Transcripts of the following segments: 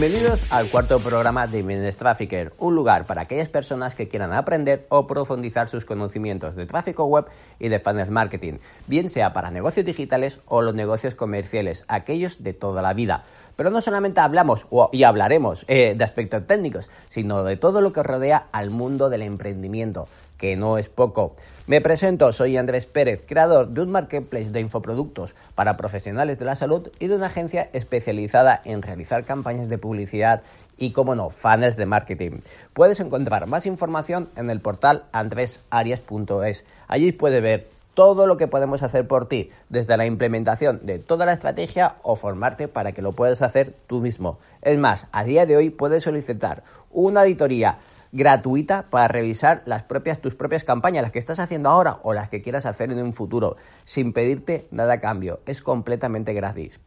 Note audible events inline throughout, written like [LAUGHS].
Bienvenidos al cuarto programa de Business Trafficker, un lugar para aquellas personas que quieran aprender o profundizar sus conocimientos de tráfico web y de funnel marketing, bien sea para negocios digitales o los negocios comerciales, aquellos de toda la vida. Pero no solamente hablamos y hablaremos eh, de aspectos técnicos, sino de todo lo que rodea al mundo del emprendimiento, que no es poco. Me presento, soy Andrés Pérez, creador de un marketplace de infoproductos para profesionales de la salud y de una agencia especializada en realizar campañas de publicidad y, como no, fans de marketing. Puedes encontrar más información en el portal andresarias.es. Allí puedes ver todo lo que podemos hacer por ti, desde la implementación de toda la estrategia o formarte para que lo puedas hacer tú mismo. Es más, a día de hoy puedes solicitar una auditoría gratuita para revisar las propias, tus propias campañas, las que estás haciendo ahora o las que quieras hacer en un futuro, sin pedirte nada a cambio. Es completamente gratis.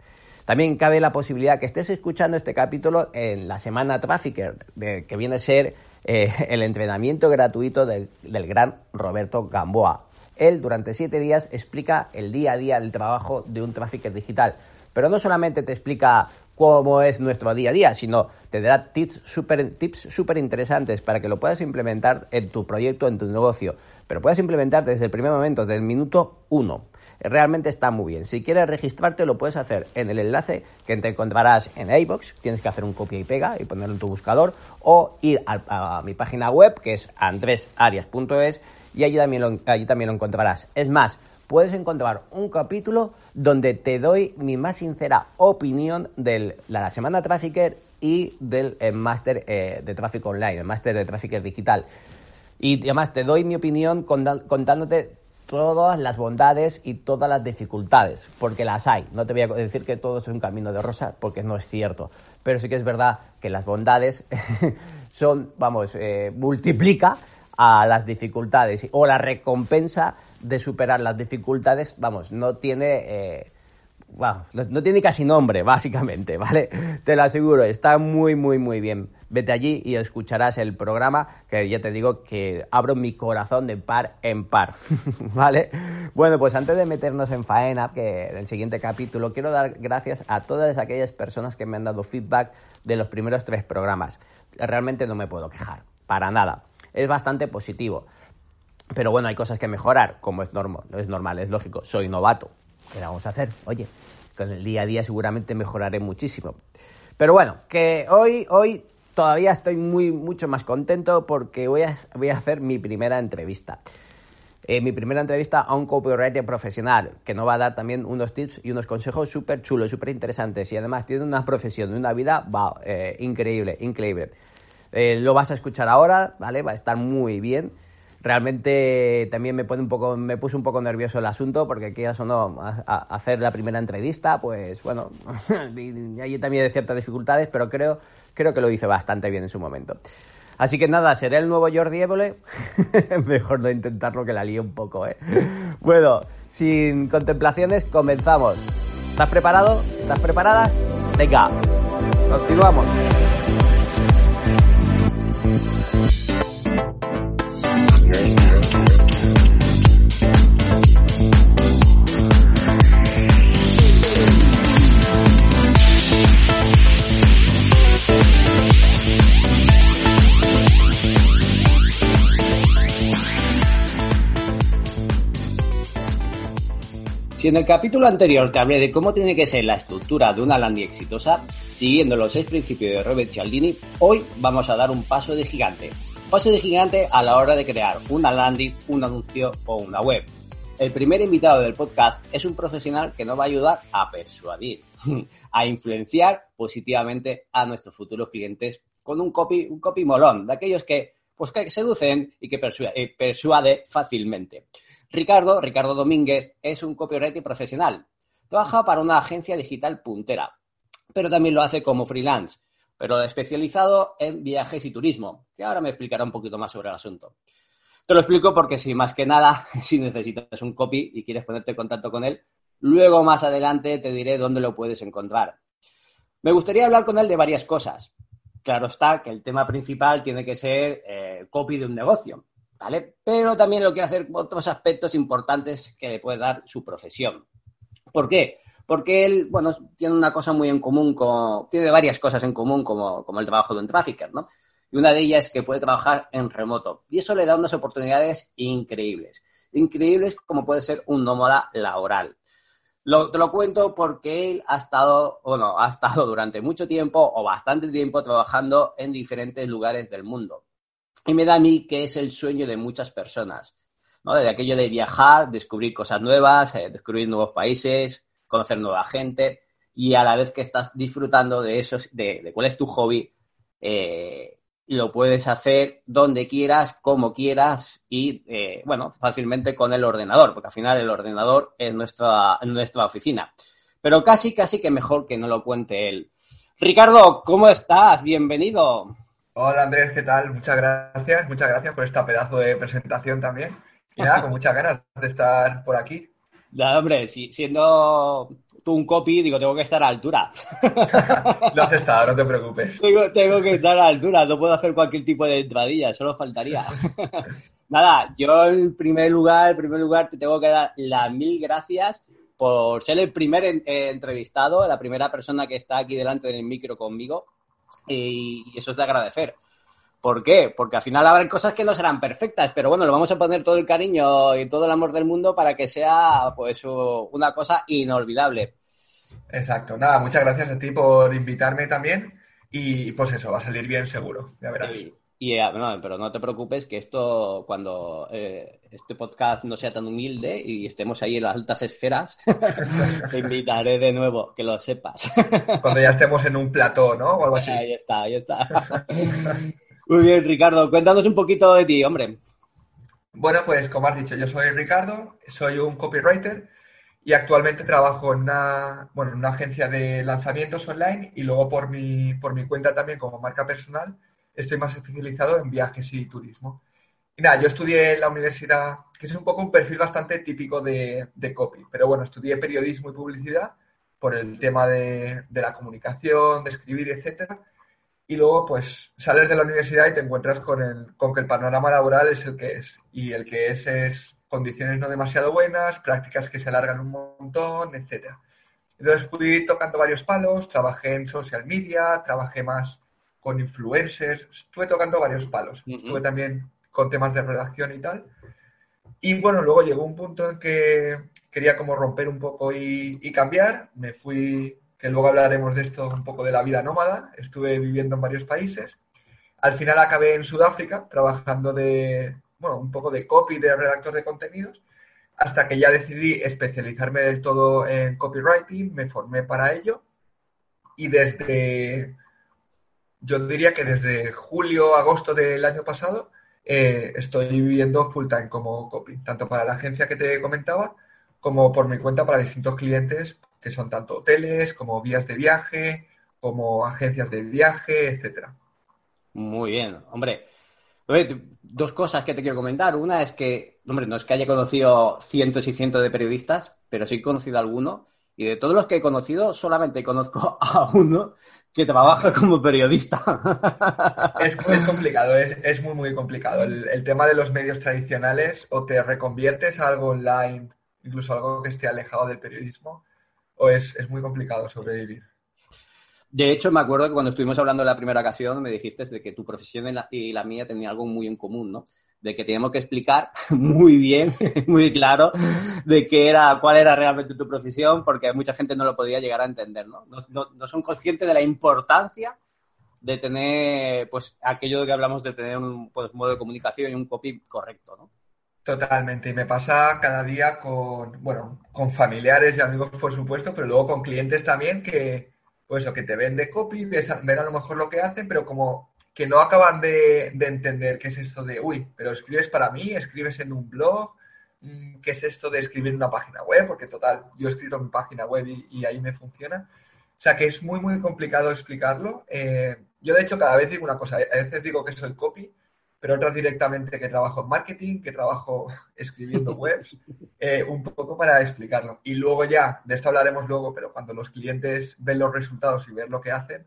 También cabe la posibilidad que estés escuchando este capítulo en la semana Trafficker, que viene a ser eh, el entrenamiento gratuito del, del gran Roberto Gamboa. Él durante siete días explica el día a día del trabajo de un trafficker digital. Pero no solamente te explica cómo es nuestro día a día, sino te dará tips súper tips super interesantes para que lo puedas implementar en tu proyecto, en tu negocio. Pero puedas implementar desde el primer momento, desde el minuto uno. Realmente está muy bien. Si quieres registrarte, lo puedes hacer en el enlace que te encontrarás en iBox. Tienes que hacer un copia y pega y ponerlo en tu buscador. O ir a, mi página web, que es andresarias.es, y allí también, allí también lo encontrarás. Es más, puedes encontrar un capítulo donde te doy mi más sincera opinión de la semana Trafficker y del eh, máster eh, de tráfico online, el máster de Trafficker digital. Y además te doy mi opinión contándote todas las bondades y todas las dificultades, porque las hay. No te voy a decir que todo es un camino de rosa, porque no es cierto. Pero sí que es verdad que las bondades [LAUGHS] son, vamos, eh, multiplica a las dificultades o la recompensa de superar las dificultades, vamos, no tiene... Eh, no, tiene casi nombre, básicamente, ¿vale? Te lo aseguro, está muy, muy, muy bien. Vete allí y escucharás el programa, que ya te digo que abro mi corazón de par en par, [LAUGHS] ¿vale? Bueno, pues antes de meternos en faena, que en el siguiente capítulo, quiero dar gracias a todas aquellas personas que me han dado feedback de los primeros tres programas. Realmente no me puedo quejar, para nada. Es bastante positivo. Pero bueno, hay cosas que mejorar, como es normal, es normal, es lógico. Soy novato. ¿Qué vamos a hacer? Oye, con el día a día seguramente mejoraré muchísimo. Pero bueno, que hoy, hoy todavía estoy muy, mucho más contento porque voy a, voy a hacer mi primera entrevista. Eh, mi primera entrevista a un copywriter profesional que nos va a dar también unos tips y unos consejos súper chulos, súper interesantes y además tiene una profesión, una vida, eh, increíble, increíble. Eh, lo vas a escuchar ahora, ¿vale? Va a estar muy bien realmente también me pone un poco, me puse un poco nervioso el asunto porque quieras o no hacer la primera entrevista, pues bueno, [LAUGHS] hay también de ciertas dificultades, pero creo, creo que lo hice bastante bien en su momento. Así que nada, seré el nuevo Jordi Évole. [LAUGHS] Mejor no intentarlo que la lío un poco, ¿eh? Bueno, sin contemplaciones, comenzamos. ¿Estás preparado? ¿Estás preparada? Venga, continuamos. Si en el capítulo anterior te hablé de cómo tiene que ser la estructura de una landing exitosa, siguiendo los seis principios de Robert Cialdini, hoy vamos a dar un paso de gigante. Paso de gigante a la hora de crear una landing, un anuncio o una web. el primer invitado del podcast es un profesional que nos va a ayudar a persuadir, [LAUGHS] a influenciar positivamente a nuestros futuros clientes con un copy, un copy molón, de aquellos que, pues, que seducen y que eh, persuade, fácilmente. Ricardo, Ricardo Domínguez, es un copywriter profesional. Trabaja para una agencia digital puntera, pero también lo hace como freelance, pero especializado en viajes y turismo, que ahora me explicará un poquito más sobre el asunto. Te lo explico porque si más que nada, [LAUGHS] si necesitas un copy y quieres ponerte en contacto con él, luego más adelante te diré dónde lo puedes encontrar. Me gustaría hablar con él de varias cosas. Claro está que el tema principal tiene que ser eh, copy de un negocio, ¿vale? Pero también lo quiero hacer otros aspectos importantes que le puede dar su profesión. ¿Por qué? Porque él, bueno, tiene una cosa muy en común, con, tiene varias cosas en común como, como el trabajo de un trafficker, ¿no? y una de ellas es que puede trabajar en remoto. Y eso le da unas oportunidades increíbles. Increíbles como puede ser un nómada laboral. te lo cuento porque él ha estado, bueno, ha estado durante mucho tiempo o bastante tiempo trabajando en diferentes lugares del mundo. Y me da a mí que es el sueño de muchas personas, ¿no? De aquello de viajar, descubrir cosas nuevas, eh, descubrir nuevos países, conocer nueva gente y a la vez que estás disfrutando de eso, de, cuál es tu hobby, eh, lo puedes hacer donde quieras, como quieras y, eh, bueno, fácilmente con el ordenador, porque al final el ordenador es nuestra, nuestra oficina. Pero casi, casi que mejor que no lo cuente él. Ricardo, ¿cómo estás? Bienvenido. Hola Andrés, ¿qué tal? Muchas gracias, muchas gracias por esta pedazo de presentación también. Y nada, con muchas ganas de estar por aquí. [LAUGHS] Ya, hombre, siendo tú un copy, digo, tengo que estar a altura. [LAUGHS] lo has estado, no te preocupes. Tengo, que estar a altura, no puedo hacer cualquier tipo de entradilla, solo faltaría. [LAUGHS] Nada, yo en primer lugar, en primer lugar te tengo que dar las mil gracias por ser el primer entrevistado, la primera persona que está aquí delante del micro conmigo y eso es de agradecer. ¿Por qué? Porque al final habrá cosas que no serán perfectas, pero bueno, lo vamos a poner todo el cariño y todo el amor del mundo para que sea pues una cosa inolvidable. Exacto. Nada, muchas gracias a ti por invitarme también y pues eso, va a salir bien seguro, ya verás. Y, eh, pero no te preocupes que esto, cuando eh, este podcast no sea tan humilde y estemos ahí en las altas esferas, [LAUGHS] te invitaré de nuevo, que lo sepas. Cuando ya estemos en un plató, ¿no? O algo así. Ahí está, ahí está. Muy bien, Ricardo. Cuéntanos un poquito de ti, hombre. Bueno, pues como has dicho, yo soy Ricardo, soy un copywriter y actualmente trabajo en una, bueno, en una agencia de lanzamientos online y luego por mi, por mi cuenta también como marca personal estoy más especializado en viajes y turismo. Y nada, yo estudié en la universidad, que es un poco un perfil bastante típico de, de copy, pero bueno, estudié periodismo y publicidad por el tema de, de la comunicación, de escribir, etcétera y luego pues sales de la universidad y te encuentras con, el, con que el panorama laboral es el que es. Y el que es es condiciones no demasiado buenas, prácticas que se alargan un montón, etcétera. Entonces fui tocando varios palos, trabajé en social media, trabajé más con influencers, estuve tocando varios palos. Estuve también con temas de redacción y tal. Y bueno, luego llegó un punto en que quería como romper un poco y, y cambiar. Me fui que luego hablaremos de esto un poco de la vida nómada. Estuve viviendo en varios países. Al final acabé en Sudáfrica trabajando de, bueno, un poco de copy, de redactor de contenidos, hasta que ya decidí especializarme del todo en copywriting, me formé para ello y desde, yo diría que desde julio, agosto del año pasado, eh, estoy viviendo full time como copy, tanto para la agencia que te comentaba como por mi cuenta para distintos clientes que son tanto hoteles como vías de viaje, como agencias de viaje, etcétera. Muy bien, hombre. Dos cosas que te quiero comentar. Una es que, hombre, no es que haya conocido cientos y cientos de periodistas, pero sí he conocido a alguno. Y de todos los que he conocido, solamente conozco [LAUGHS] a uno que trabaja como periodista. [LAUGHS] Es, complicado, es, muy, muy complicado. El, el, tema de los medios tradicionales, o te reconviertes a algo online, incluso algo que esté alejado del periodismo, o es, muy complicado sobrevivir? De hecho, me acuerdo que cuando estuvimos hablando en la primera ocasión me dijiste de que tu profesión y la, mía tenían algo muy en común, ¿no? De que teníamos que explicar [LAUGHS] muy bien, [LAUGHS] muy claro, de qué era, cuál era realmente tu profesión, porque mucha gente no lo podía llegar a entender, ¿no? No, son conscientes de la importancia de tener, pues, aquello de que hablamos de tener un pues, modo de comunicación y un copy correcto, ¿no? Totalmente, y me pasa cada día con, bueno, con familiares y amigos, por supuesto, pero luego con clientes también que, pues eso, que te ven de copy, ven a lo mejor lo que hacen, pero como que no acaban de, entender qué es esto de, uy, pero escribes para mí, escribes en un blog, mm, qué es esto de escribir una página web, porque total, yo escribo en mi página web y, ahí me funciona. O sea que es muy, muy complicado explicarlo. Eh, yo, de hecho, cada vez digo una cosa, a veces digo que soy copy, pero otras directamente que trabajo en marketing, que trabajo [LAUGHS] escribiendo [LAUGHS] webs, eh, un poco para explicarlo. Y luego ya, de esto hablaremos luego, pero cuando los clientes ven los resultados y ven lo que hacen,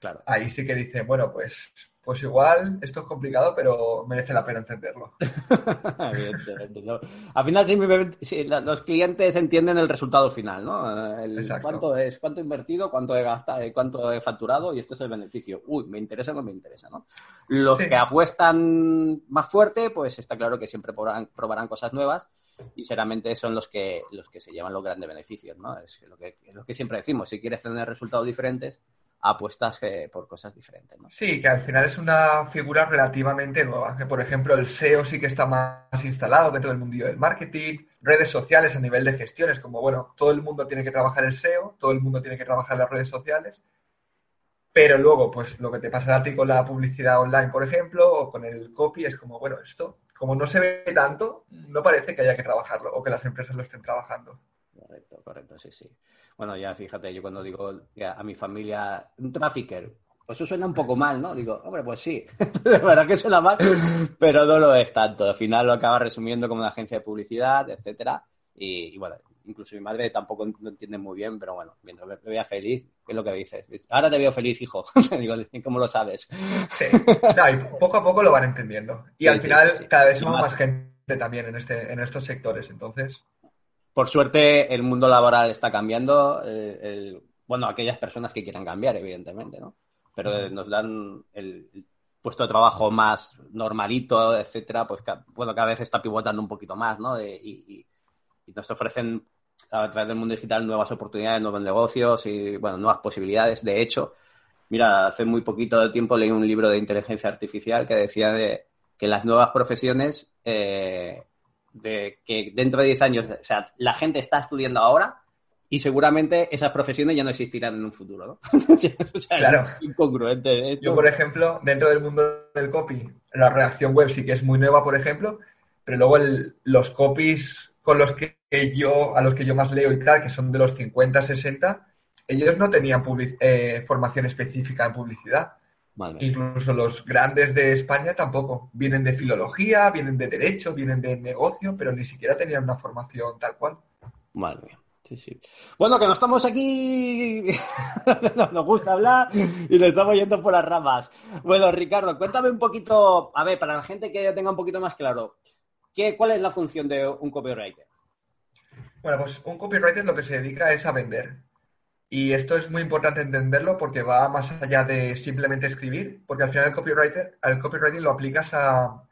claro. ahí sí que dicen, bueno, pues pues igual esto es complicado, pero merece la pena entenderlo. [LAUGHS] Al final sí, los clientes entienden el resultado final, ¿no? El, cuánto es, cuánto he invertido, cuánto he gastado, eh, cuánto he facturado y este es el beneficio. Uy, me interesa o no me interesa, ¿no? Los que apuestan más fuerte, pues está claro que siempre probarán, probarán cosas nuevas y seguramente son los que los que se llevan los grandes beneficios, ¿no? Es lo que, es lo que siempre decimos, si quieres tener resultados diferentes, apuestas por cosas diferentes. Sí, que al final es una figura relativamente nueva. Que, por ejemplo, el SEO sí que está más instalado dentro del mundillo del marketing, redes sociales a nivel de gestiones, como bueno, todo el mundo tiene que trabajar el SEO, todo el mundo tiene que trabajar las redes sociales, pero luego, pues lo que te pasará a ti con la publicidad online, por ejemplo, o con el copy, es como, bueno, esto, como no se ve tanto, no parece que haya que trabajarlo o que las empresas lo estén trabajando. Correcto, correcto, sí, sí. Bueno, ya fíjate, yo cuando digo a mi familia, un trafficker, pues eso suena un poco mal, ¿no? Digo, hombre, pues sí, [LAUGHS] de verdad que suena mal, pero no lo es tanto. Al final lo acaba resumiendo como una agencia de publicidad, etcétera. Y, bueno, incluso mi madre tampoco lo entiende muy bien, pero bueno, mientras me vea feliz, ¿qué es lo que dices? Ahora te veo feliz, hijo. [LAUGHS] Digo, ¿cómo lo sabes? Sí, no, y poco a poco lo van entendiendo. Y al final cada vez somos más gente también en, este, en estos sectores, entonces por suerte el mundo laboral está cambiando. Eh, bueno, aquellas personas que quieran cambiar, evidentemente, ¿no? Pero nos dan el, puesto de trabajo más normalito, etcétera, pues bueno, cada vez está pivotando un poquito más, ¿no? y, nos ofrecen a través del mundo digital nuevas oportunidades, nuevos negocios y, bueno, nuevas posibilidades. De hecho, mira, hace muy poquito de tiempo leí un libro de inteligencia artificial que decía de que las nuevas profesiones eh, de que dentro de 10 años, o sea, la gente está estudiando ahora y seguramente esas profesiones ya no existirán en un futuro, ¿no? [LAUGHS] claro. incongruente. Yo, por ejemplo, dentro del mundo del copy, la redacción web sí que es muy nueva, por ejemplo, pero luego los copies con los que yo, a los que yo más leo y tal, que son de los 50, 60, ellos no tenían eh, formación específica en publicidad. Incluso los grandes de España tampoco. Vienen de filología, vienen de derecho, vienen de negocio, pero ni siquiera tenían una formación tal cual. Madre mía. Sí, sí. Bueno, que no estamos aquí, [LAUGHS] nos gusta hablar y nos estamos yendo por las ramas. Bueno, Ricardo, cuéntame un poquito, a ver, para la gente que tenga un poquito más claro, ¿qué, ¿cuál es la función de un copywriter? Bueno, pues un copywriter lo que se dedica es a vender. Y esto es muy importante entenderlo porque va más allá de simplemente escribir, porque al final el copywriter, al copywriting lo aplicas a,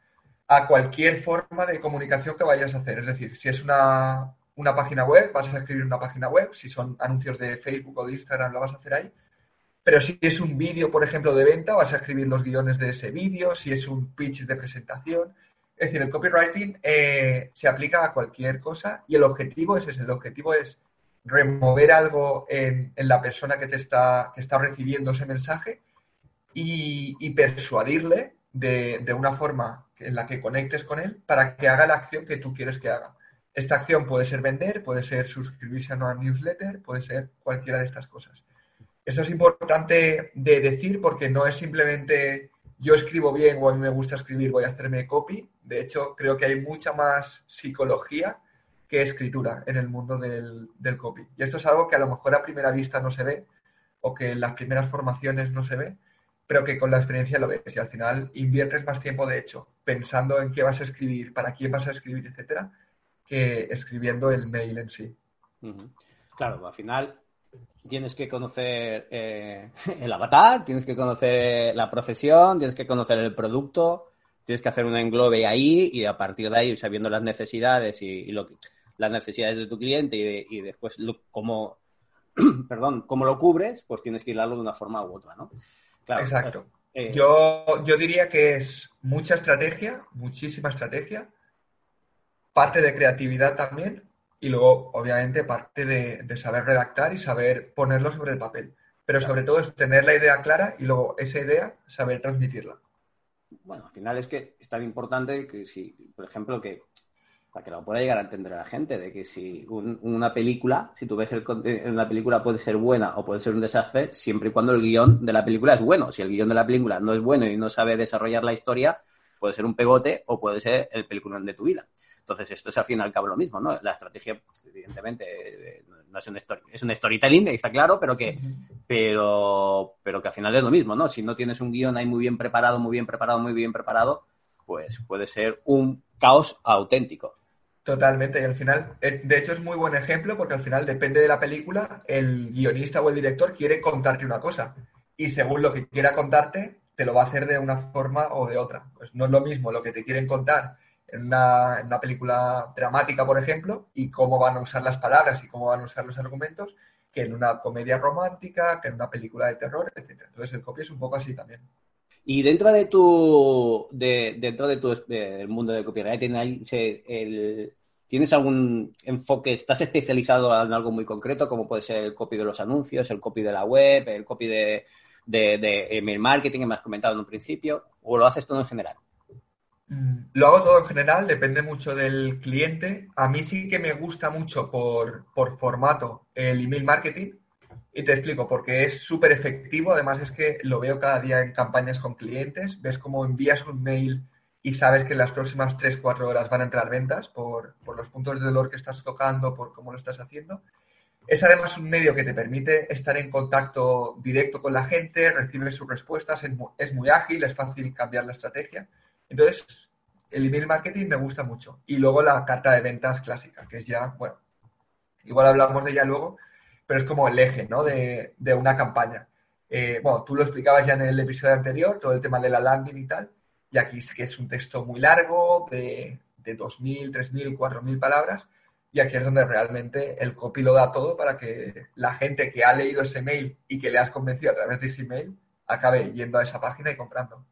cualquier forma de comunicación que vayas a hacer. Es decir, si es una, una página web, vas a escribir una página web, si son anuncios de Facebook o de Instagram, lo vas a hacer ahí. Pero si es un vídeo, por ejemplo, de venta, vas a escribir los guiones de ese vídeo, si es un pitch de presentación. Es decir, el copywriting eh, se aplica a cualquier cosa y el objetivo es ese, el objetivo es remover algo en, la persona que te está, que está recibiendo ese mensaje y, persuadirle de, una forma en la que conectes con él para que haga la acción que tú quieres que haga. Esta acción puede ser vender, puede ser suscribirse a una newsletter, puede ser cualquiera de estas cosas. Esto es importante de decir porque no es simplemente yo escribo bien o a mí me gusta escribir, voy a hacerme copy. De hecho, creo que hay mucha más psicología que escritura en el mundo del, copy. Y esto es algo que a lo mejor a primera vista no se ve o que en las primeras formaciones no se ve, pero que con la experiencia lo ves y al final inviertes más tiempo, de hecho, pensando en qué vas a escribir, para quién vas a escribir, etcétera, que escribiendo el mail en sí. Claro, al final tienes que conocer eh, [LAUGHS] el avatar, tienes que conocer la profesión, tienes que conocer el producto, tienes que hacer un englobe ahí y a partir de ahí, sabiendo las necesidades y lo que las necesidades de tu cliente y, después como, [CLEARS THROAT] perdón, cómo lo cubres, pues tienes que hilarlo de una forma u otra, ¿no? Exacto. Eh, eh, yo, yo diría que es mucha estrategia, muchísima estrategia, parte de creatividad también y luego, obviamente, parte de, saber redactar y saber ponerlo sobre el papel. Pero sobre todo es tener la idea clara y luego esa idea saber transmitirla. Bueno, al final es que es tan importante que si, por ejemplo, que para que lo pueda llegar a entender la gente, de que si una película, si tú ves el, una película puede ser buena o puede ser un desastre, siempre y cuando el guion de la película es bueno. Si el guion de la película no es bueno y no sabe desarrollar la historia, puede ser un pegote o puede ser el película de tu vida. Entonces, esto es al fin y al cabo lo mismo, ¿no? La estrategia, evidentemente, eh, no es un, es un storytelling, está claro, pero que, pero, pero que al final es lo mismo, ¿no? Si no tienes un guion ahí muy bien preparado, muy bien preparado, muy bien preparado, pues puede ser un caos auténtico. Totalmente, y al final, eh, de hecho es muy buen ejemplo porque al final depende de la película, el guionista o el director quiere contarte una cosa y según lo que quiera contarte, te lo va a hacer de una forma o de otra. Pues no es lo mismo lo que te quieren contar en una, en una película dramática, por ejemplo, y cómo van a usar las palabras y cómo van a usar los argumentos, que en una comedia romántica, que en una película de terror, etc. Entonces el copy es un poco así también. Y dentro de tu, de, dentro de tu del mundo de copywriting, ¿tienes algún enfoque? ¿Estás especializado en algo muy concreto, como puede ser el copy de los anuncios, el copy de la web, el copy de, de email marketing que me has comentado en un principio, o lo haces todo en general? Mm, lo hago todo en general, depende mucho del cliente. A mí sí que me gusta mucho por, por formato el email marketing, y te explico, porque es súper efectivo, además es que lo veo cada día en campañas con clientes, ves cómo envías un mail y sabes que en las próximas 3-4 horas van a entrar ventas por, los puntos de dolor que estás tocando, por cómo lo estás haciendo. Es además un medio que te permite estar en contacto directo con la gente, recibes sus respuestas, es muy, es muy ágil, es fácil cambiar la estrategia. Entonces, el email marketing me gusta mucho. Y luego la carta de ventas clásica, que es ya, bueno, igual hablamos de ella luego, pero es como el eje ¿no? de, una campaña. Eh, bueno, tú lo explicabas ya en el episodio anterior, todo el tema de la landing y tal, y aquí es que es un texto muy largo, de, de 2.000, 3.000, 4.000 palabras, y aquí es donde realmente el copy lo da todo para que la gente que ha leído ese mail y que le has convencido a través de ese mail acabe yendo a esa página y comprando.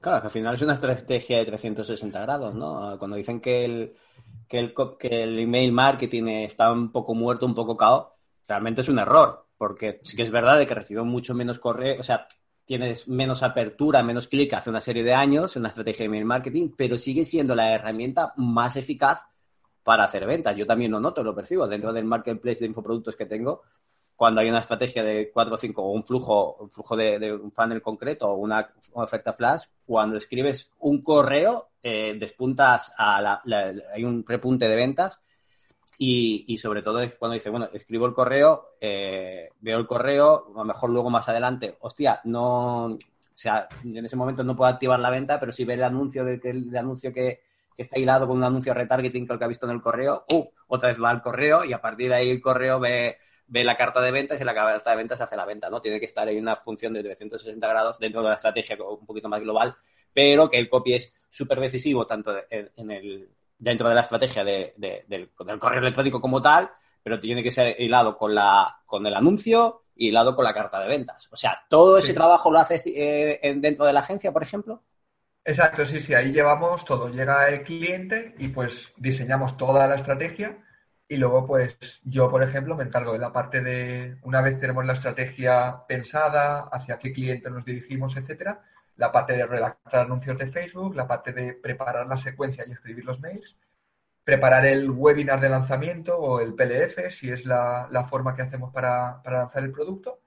Claro, que al final es una estrategia de 360 grados, ¿no? Cuando dicen que el, que el, que el email marketing está un poco muerto, un poco cao, realmente es un error, porque sí que es verdad de que recibo mucho menos correo, o sea, tienes menos apertura, menos clic hace una serie de años en una estrategia de email marketing, pero sigue siendo la herramienta más eficaz para hacer ventas. Yo también lo noto, lo percibo dentro del marketplace de infoproductos que tengo. Cuando hay una estrategia de 4 o 5 o un flujo, un flujo de, un funnel concreto o una, oferta flash, cuando escribes un correo, eh, despuntas a la, hay un repunte de ventas y, sobre todo es cuando dice, bueno, escribo el correo, eh, veo el correo, a lo mejor luego más adelante, hostia, no, o sea, en ese momento no puedo activar la venta, pero si ve el anuncio de, el, anuncio que, está hilado con un anuncio retargeting que el que ha visto en el correo, uh, otra vez va al correo y a partir de ahí el correo ve, ve la carta de ventas y la carta de ventas hace la venta, ¿no? Tiene que estar ahí una función de 360 grados dentro de la estrategia un poquito más global, pero que el copy es súper decisivo tanto en el dentro de la estrategia de, del, correo electrónico como tal, pero tiene que ser hilado con, la, con el anuncio y hilado con la carta de ventas. O sea, todo ese trabajo lo haces eh, dentro de la agencia, por ejemplo. Exacto, sí, sí, ahí llevamos todo. Llega el cliente y pues diseñamos toda la estrategia y luego pues yo, por ejemplo, me encargo de la parte de, una vez tenemos la estrategia pensada, hacia qué cliente nos dirigimos, etcétera, la parte de redactar anuncios de Facebook, la parte de preparar la secuencia y escribir los mails, preparar el webinar de lanzamiento o el PLF, si es la, forma que hacemos para, lanzar el producto,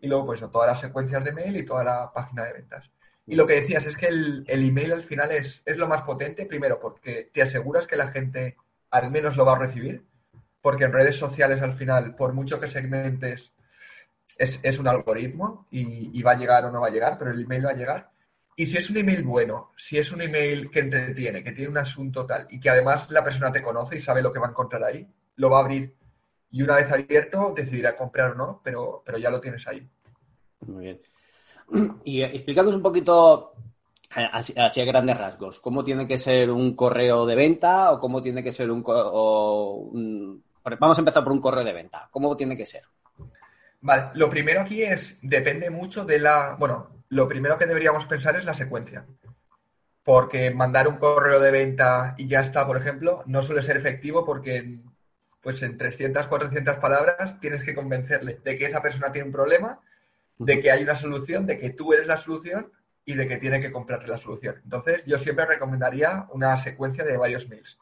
y luego pues todas las secuencias de mail y toda la página de ventas. Y lo que decías es que el, email al final es, es, lo más potente, primero porque te aseguras que la gente al menos lo va a recibir, porque en redes sociales al final, por mucho que segmentes es, un algoritmo y, va a llegar o no va a llegar, pero el email va a llegar. Y si es un email bueno, si es un email que entretiene, que tiene un asunto tal y que además la persona te conoce y sabe lo que va a encontrar ahí, lo va a abrir. Y una vez abierto, decidirá comprar o no, pero, pero ya lo tienes ahí. Muy bien. Y explicándonos un poquito eh, así, a grandes rasgos, ¿cómo tiene que ser un correo de venta o cómo tiene que ser un, un... Vamos a empezar por un correo de venta. ¿Cómo tiene que ser? Vale, lo primero aquí es, depende mucho de la, bueno, lo primero que deberíamos pensar es la secuencia. porque mandar un correo de venta y ya está, por ejemplo, no suele ser efectivo porque en, pues en 300, 400 palabras tienes que convencerle de que esa persona tiene un problema, de que hay una solución, de que tú eres la solución y de que tiene que comprarte la solución. Entonces, yo siempre recomendaría una secuencia de varios mails.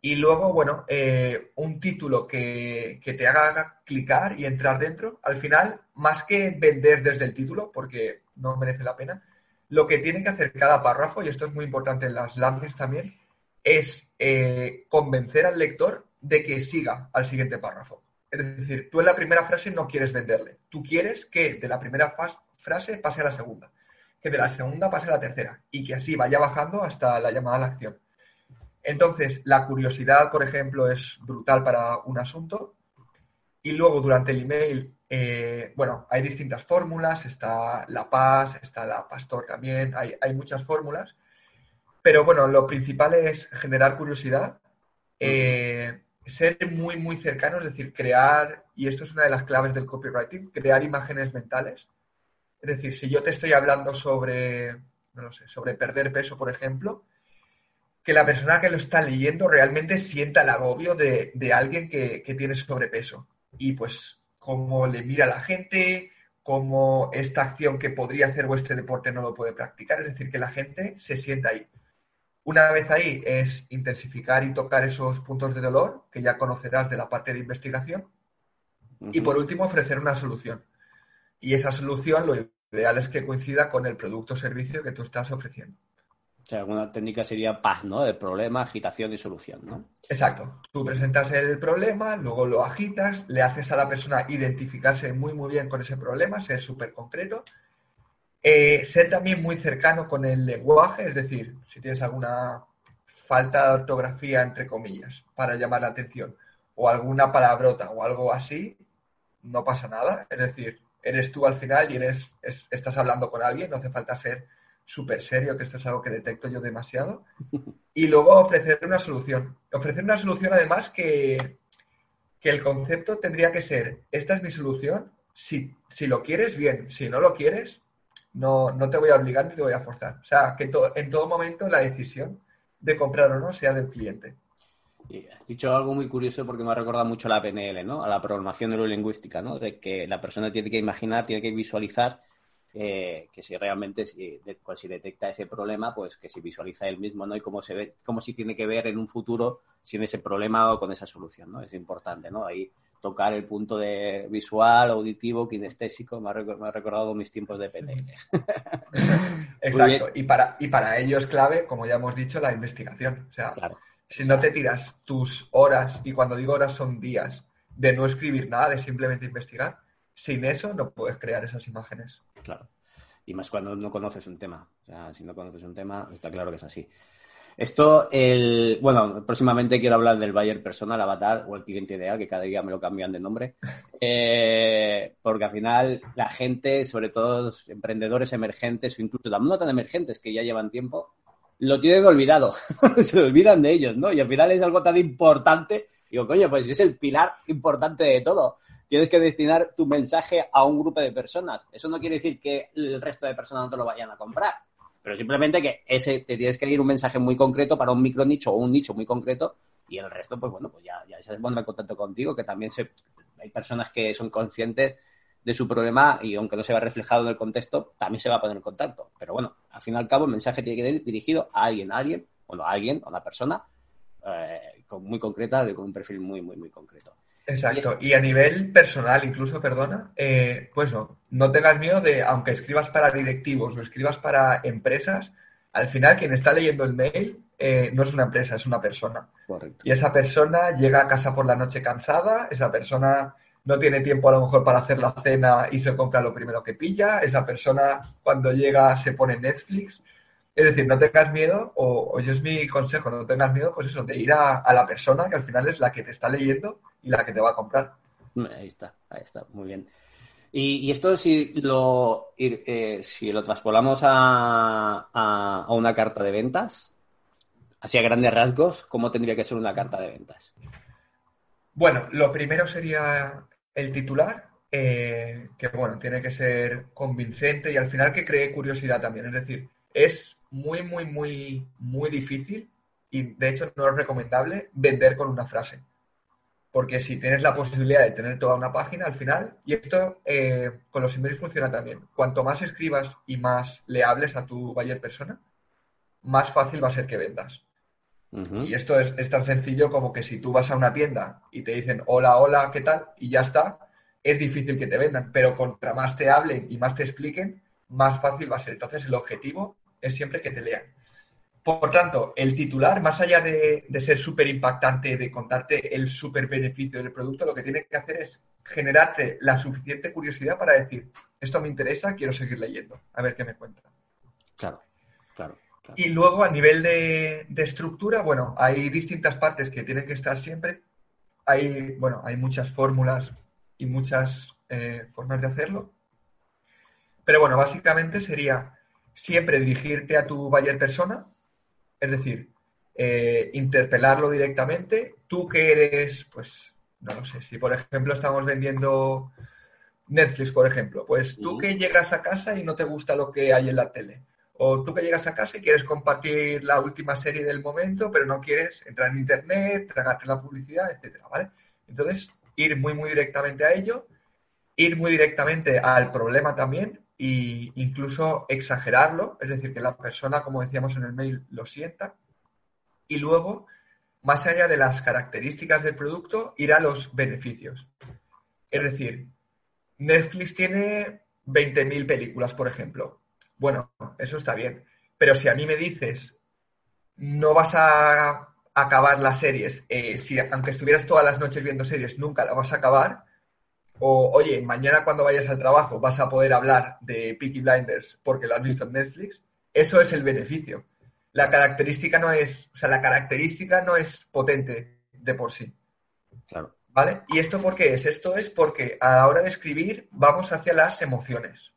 Y luego, bueno, eh, un título que, que, te haga clicar y entrar dentro. Al final, más que vender desde el título, porque no merece la pena, lo que tiene que hacer cada párrafo, y esto es muy importante en las landings también, es eh, convencer al lector de que siga al siguiente párrafo. Es decir, tú en la primera frase no quieres venderle. Tú quieres que de la primera frase pase a la segunda, que de la segunda pase a la tercera y que así vaya bajando hasta la llamada a la acción. Entonces, la curiosidad, por ejemplo, es brutal para un asunto. Y luego, durante el email, eh, bueno, hay distintas fórmulas, está la paz, está la pastor también, hay, muchas fórmulas, pero bueno, lo principal es generar curiosidad, eh, ser muy, muy cercano, es decir, crear, y esto es una de las claves del copywriting, crear imágenes mentales. Es decir, si yo te estoy hablando sobre, no lo sé, sobre perder peso, por ejemplo, que la persona que lo está leyendo realmente sienta el agobio de, alguien que, que tiene sobrepeso. Y pues cómo le mira a la gente, cómo esta acción que podría hacer vuestro deporte no lo puede practicar, es decir, que la gente se sienta ahí. Una vez ahí es intensificar y tocar esos puntos de dolor que ya conocerás de la parte de investigación. Y por último, ofrecer una solución. Y esa solución lo ideal es que coincida con el producto o servicio que tú estás ofreciendo. O sea, alguna técnica sería paz, ¿no? De problema, agitación y solución, ¿no? Exacto. Tú presentas el problema, luego lo agitas, le haces a la persona identificarse muy, muy bien con ese problema, ser súper concreto. Eh, ser también muy cercano con el lenguaje, es decir, si tienes alguna falta de ortografía, entre comillas, para llamar la atención, o alguna palabrota o algo así, no pasa nada. Es decir, eres tú al final y eres, estás hablando con alguien, no hace falta ser súper serio, que esto es algo que detecto yo demasiado, y luego ofrecer una solución. Ofrecer una solución además que, que el concepto tendría que ser, esta es mi solución, si, si lo quieres, bien, si no lo quieres, no, no te voy a obligar ni te voy a forzar. O sea, que en todo momento la decisión de comprar o no sea del cliente. Y has dicho algo muy curioso porque me ha recordado mucho a la PNL, ¿no? A la programación neurolingüística, ¿no? De que la persona tiene que imaginar, tiene que visualizar eh, que si realmente si, pues, si, detecta ese problema, pues que si visualiza él mismo, ¿no? Y cómo se ve, cómo si tiene que ver en un futuro sin ese problema o con esa solución, ¿no? Es importante, ¿no? Ahí tocar el punto de visual, auditivo, kinestésico, me ha, recordado mis tiempos de PNL. [LAUGHS] [LAUGHS] Exacto. Y para, y para ello es clave, como ya hemos dicho, la investigación. O sea, si no te tiras tus horas, y cuando digo horas son días, de no escribir nada, de simplemente investigar, sin eso no puedes crear esas imágenes. Claro. Y más cuando no conoces un tema. O sea, si no conoces un tema, está claro que es así. Esto, el, bueno, próximamente quiero hablar del buyer personal, avatar o el cliente ideal, que cada día me lo cambian de nombre. [LAUGHS] Eh, porque al final la gente, sobre todo los emprendedores emergentes o incluso no tan emergentes que ya llevan tiempo, lo tienen olvidado. [LAUGHS] Se olvidan de ellos, ¿no? Y al final es algo tan importante. Digo, coño, pues es el pilar importante de todo tienes que destinar tu mensaje a un grupo de personas. Eso no quiere decir que el resto de personas no te lo vayan a comprar, pero simplemente que ese te tienes que ir un mensaje muy concreto para un micro nicho o un nicho muy concreto y el resto, pues bueno, pues ya, ya se pondrá en contacto contigo, que también se, hay personas que son conscientes de su problema y aunque no se vea reflejado en el contexto, también se va a poner en contacto. Pero bueno, al fin y al cabo el mensaje tiene que ir dirigido a alguien, a alguien, bueno, a alguien, a una persona eh, muy concreta, con un perfil muy, muy, muy concreto. Exacto. Y a nivel personal, incluso, perdona, eh, pues no, no tengas miedo de, aunque escribas para directivos o escribas para empresas, al final quien está leyendo el mail eh, no es una empresa, es una persona. Correcto. Y esa persona llega a casa por la noche cansada, esa persona no tiene tiempo a lo mejor para hacer la cena y se compra lo primero que pilla, esa persona cuando llega se pone Netflix. Es decir, no tengas miedo, o, yo es mi consejo, no tengas miedo, pues eso, de ir a, la persona que al final es la que te está leyendo y la que te va a comprar. Ahí está, ahí está, muy bien. Y, esto si lo, eh, si lo traspolamos a, a, una carta de ventas, así a grandes rasgos, ¿cómo tendría que ser una carta de ventas? Bueno, lo primero sería el titular, eh, que bueno, tiene que ser convincente y al final que cree curiosidad también. Es decir, es muy, muy, muy, muy difícil y de hecho no es recomendable vender con una frase. Porque si tienes la posibilidad de tener toda una página al final, y esto eh, con los emails funciona también, cuanto más escribas y más le hables a tu buyer persona, más fácil va a ser que vendas. Y esto es, es, tan sencillo como que si tú vas a una tienda y te dicen hola, hola, ¿qué tal? Y ya está, es difícil que te vendan, pero contra más te hablen y más te expliquen, más fácil va a ser. Entonces el objetivo es siempre que te lean. Por tanto, el titular, más allá de, ser súper impactante, de contarte el súper beneficio del producto, lo que tiene que hacer es generarte la suficiente curiosidad para decir, esto me interesa, quiero seguir leyendo, a ver qué me cuenta. Claro, claro. Y luego a nivel de, estructura, bueno, hay distintas partes que tienen que estar siempre. Hay, bueno, hay muchas fórmulas y muchas eh, formas de hacerlo. Pero bueno, básicamente sería siempre dirigirte a tu buyer persona, es decir, eh, interpelarlo directamente. Tú que eres, pues, no lo sé, si por ejemplo estamos vendiendo Netflix, por ejemplo, pues tú que llegas a casa y no te gusta lo que hay en la tele. O tú que llegas a casa y quieres compartir la última serie del momento, pero no quieres entrar en internet, tragarte la publicidad, etcétera, ¿vale? Entonces, ir muy, muy directamente a ello, ir muy directamente al problema también, e incluso exagerarlo, es decir, que la persona, como decíamos en el mail, lo sienta. Y luego, más allá de las características del producto, ir a los beneficios. Es decir, Netflix tiene 20.000 películas, por ejemplo. Bueno, eso está bien. Pero si a mí me dices, no vas a acabar las series, eh, si aunque estuvieras todas las noches viendo series, nunca la vas a acabar, o, oye, mañana cuando vayas al trabajo vas a poder hablar de Peaky Blinders porque lo has visto en Netflix, eso es el beneficio. La característica no es, o sea, la característica no es potente de por sí. Claro. ¿Vale? ¿Y esto por qué es? Esto es porque a la hora de escribir vamos hacia las emociones.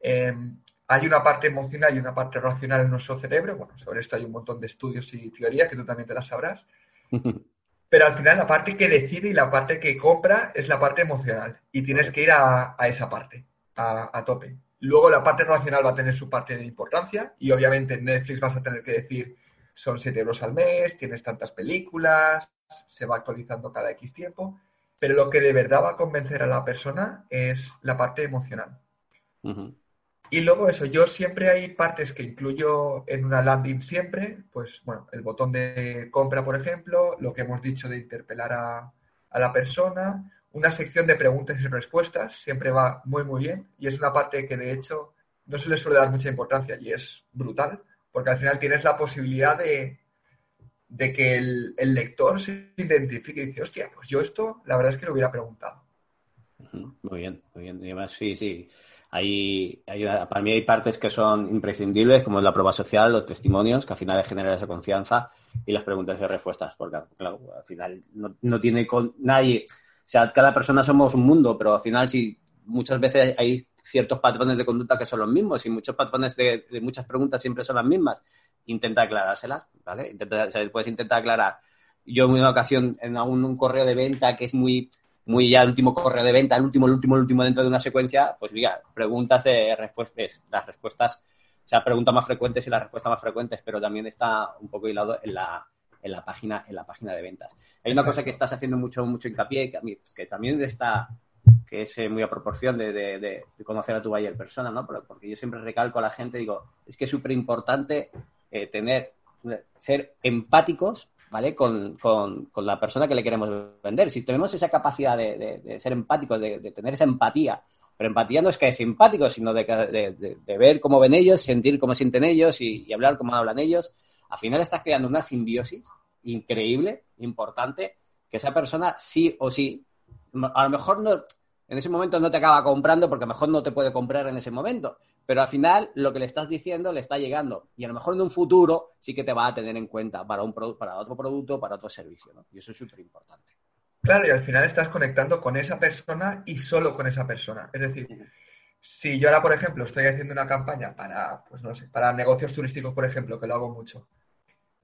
Em, hay una parte emocional y una parte racional en nuestro cerebro. Bueno, sobre esto hay un montón de estudios y teorías que tú también te las sabrás. [LAUGHS] Pero al final la parte que decide y la parte que compra es la parte emocional y tienes que ir a, esa parte, a, tope. Luego la parte racional va a tener su parte de importancia y obviamente en Netflix vas a tener que decir son 7 euros al mes, tienes tantas películas, se va actualizando cada X tiempo, pero lo que de verdad va a convencer a la persona es la parte emocional. Y luego eso, yo siempre hay partes que incluyo en una landing siempre, pues bueno, el botón de compra, por ejemplo, lo que hemos dicho de interpelar a, la persona, una sección de preguntas y respuestas, siempre va muy, muy bien. Y es una parte que de hecho no se le suele dar mucha importancia y es brutal, porque al final tienes la posibilidad de, de que el, el, lector se identifique y dice, hostia, pues yo esto la verdad es que lo hubiera preguntado. Muy bien, muy bien. Y además, sí, sí. Hay, para mí hay partes que son imprescindibles, como la prueba social, los testimonios, que al final generan esa confianza, y las preguntas y respuestas, porque claro, al final no, tiene con nadie, o sea, cada persona somos un mundo, pero al final si muchas veces hay ciertos patrones de conducta que son los mismos y muchos patrones de, muchas preguntas siempre son las mismas, intenta aclarárselas, ¿vale? Intenta, puedes intentar aclarar. Yo en una ocasión, en un correo de venta que es muy muy ya el último correo de venta, el último, el último, el último dentro de una secuencia, pues mira, preguntas de respuestas, las respuestas, o sea, preguntas más frecuentes y las respuestas más frecuentes, pero también está un poco hilado en la, en la página, en la página de ventas. Hay una cosa que estás haciendo mucho, mucho hincapié, que, que también está, que es eh, muy a proporción de, de, conocer a tu buyer persona, ¿no? Porque yo siempre recalco a la gente, digo, es que es súper importante eh, tener, ser empáticos ¿vale? Con, con, la persona que le queremos vender. Si tenemos esa capacidad de, ser empáticos, de, tener esa empatía, pero empatía no es que es simpático, sino de, ver cómo ven ellos, sentir cómo sienten ellos y, hablar cómo hablan ellos, al final estás creando una simbiosis increíble, importante, que esa persona sí o sí, a lo mejor no, en ese momento no te acaba comprando porque a lo mejor no te puede comprar en ese momento, pero al final lo que le estás diciendo le está llegando y a lo mejor en un futuro sí que te va a tener en cuenta para, un para otro producto, para otro servicio, ¿no? Y eso es súper importante. Claro, y al final estás conectando con esa persona y solo con esa persona. Es decir, si yo ahora, por ejemplo, estoy haciendo una campaña para, pues no sé, para negocios turísticos, por ejemplo, que lo hago mucho.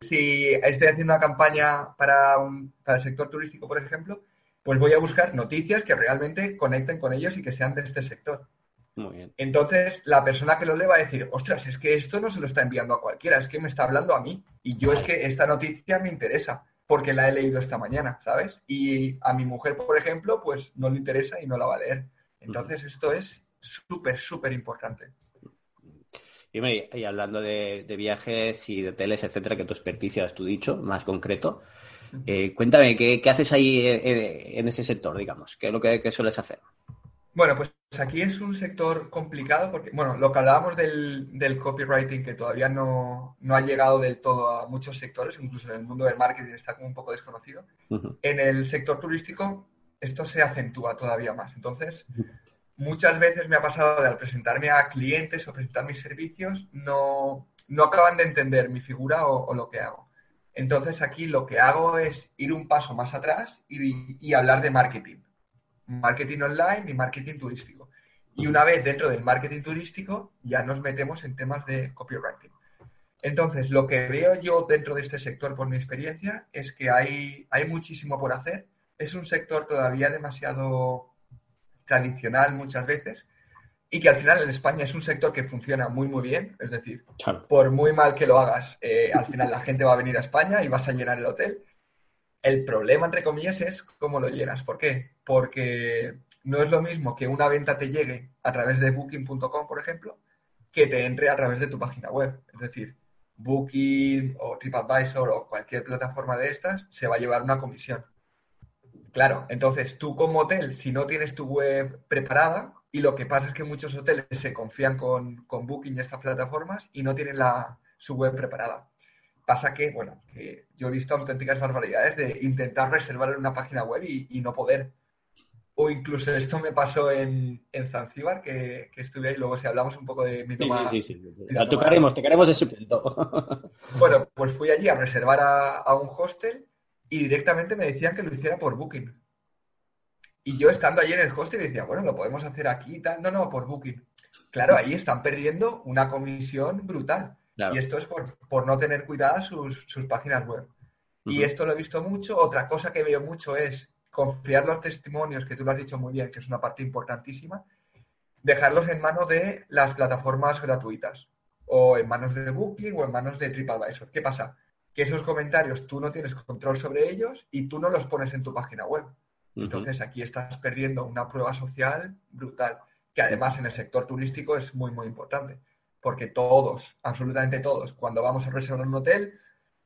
Si estoy haciendo una campaña para, un, para el sector turístico, por ejemplo, pues voy a buscar noticias que realmente conecten con ellos y que sean de este sector. Muy bien. Entonces, la persona que lo lee va a decir, ostras, es que esto no se lo está enviando a cualquiera, es que me está hablando a mí. Y yo es que esta noticia me interesa porque la he leído esta mañana, ¿sabes? Y a mi mujer, por ejemplo, pues no le interesa y no la va a leer. Entonces, esto es súper, súper importante. Y, hablando de, viajes y de hoteles, etcétera, que tu experticia has tú dicho, más concreto, eh, cuéntame, ¿qué, haces ahí en, ese sector, digamos? ¿Qué es lo que, sueles hacer? Bueno, pues aquí es un sector complicado porque, bueno, lo que hablábamos del, copywriting que todavía no, ha llegado del todo a muchos sectores, incluso en el mundo del marketing está como un poco desconocido. En el sector turístico esto se acentúa todavía más. Entonces, muchas veces me ha pasado de al presentarme a clientes o presentar mis servicios, no, no acaban de entender mi figura o, lo que hago. Entonces aquí lo que hago es ir un paso más atrás y, hablar de marketing. Marketing online y marketing turístico. Y una vez dentro del marketing turístico ya nos metemos en temas de copywriting. Entonces, lo que veo yo dentro de este sector por mi experiencia es que hay, hay muchísimo por hacer. Es un sector todavía demasiado tradicional muchas veces y que al final en España es un sector que funciona muy, muy bien. Es decir, por muy mal que lo hagas, eh, al final la gente va a venir a España y vas a llenar el hotel. El problema, entre comillas, es cómo lo llenas. ¿Por qué? Porque no es lo mismo que una venta te llegue a través de booking.com, por ejemplo, que te entre a través de tu página web. Es decir, Booking o TripAdvisor o cualquier plataforma de estas se va a llevar una comisión. Claro, entonces tú como hotel, si no tienes tu web preparada, y lo que pasa es que muchos hoteles se confían con, Booking y estas plataformas y no tienen la, su web preparada. Pasa que, bueno, que yo he visto auténticas barbaridades de intentar reservar en una página web y, no poder. O incluso esto me pasó en, en Zanzíbar, que, estuve ahí, luego si hablamos un poco de mi toma... Sí, sí, sí. sí. tocaremos, tocaremos ese punto. [LAUGHS] bueno, pues fui allí a reservar a un hostel y directamente me decían que lo hiciera por Booking. Y yo estando allí en el hostel decía, bueno, lo podemos hacer aquí y tal. No, no, por Booking. Claro, ahí están perdiendo una comisión brutal. Y esto es por, no tener cuidadas sus, páginas web. Y esto lo he visto mucho. Otra cosa que veo mucho es confiar los testimonios, que tú lo has dicho muy bien, que es una parte importantísima, dejarlos en manos de las plataformas gratuitas, o en manos de Booking o en manos de TripAdvisor. ¿Qué pasa? que esos comentarios tú no tienes control sobre ellos y tú no los pones en tu página web. Entonces aquí estás perdiendo una prueba social brutal, que además en el sector turístico es muy, muy importante, porque todos, absolutamente todos, cuando vamos a reservar un hotel,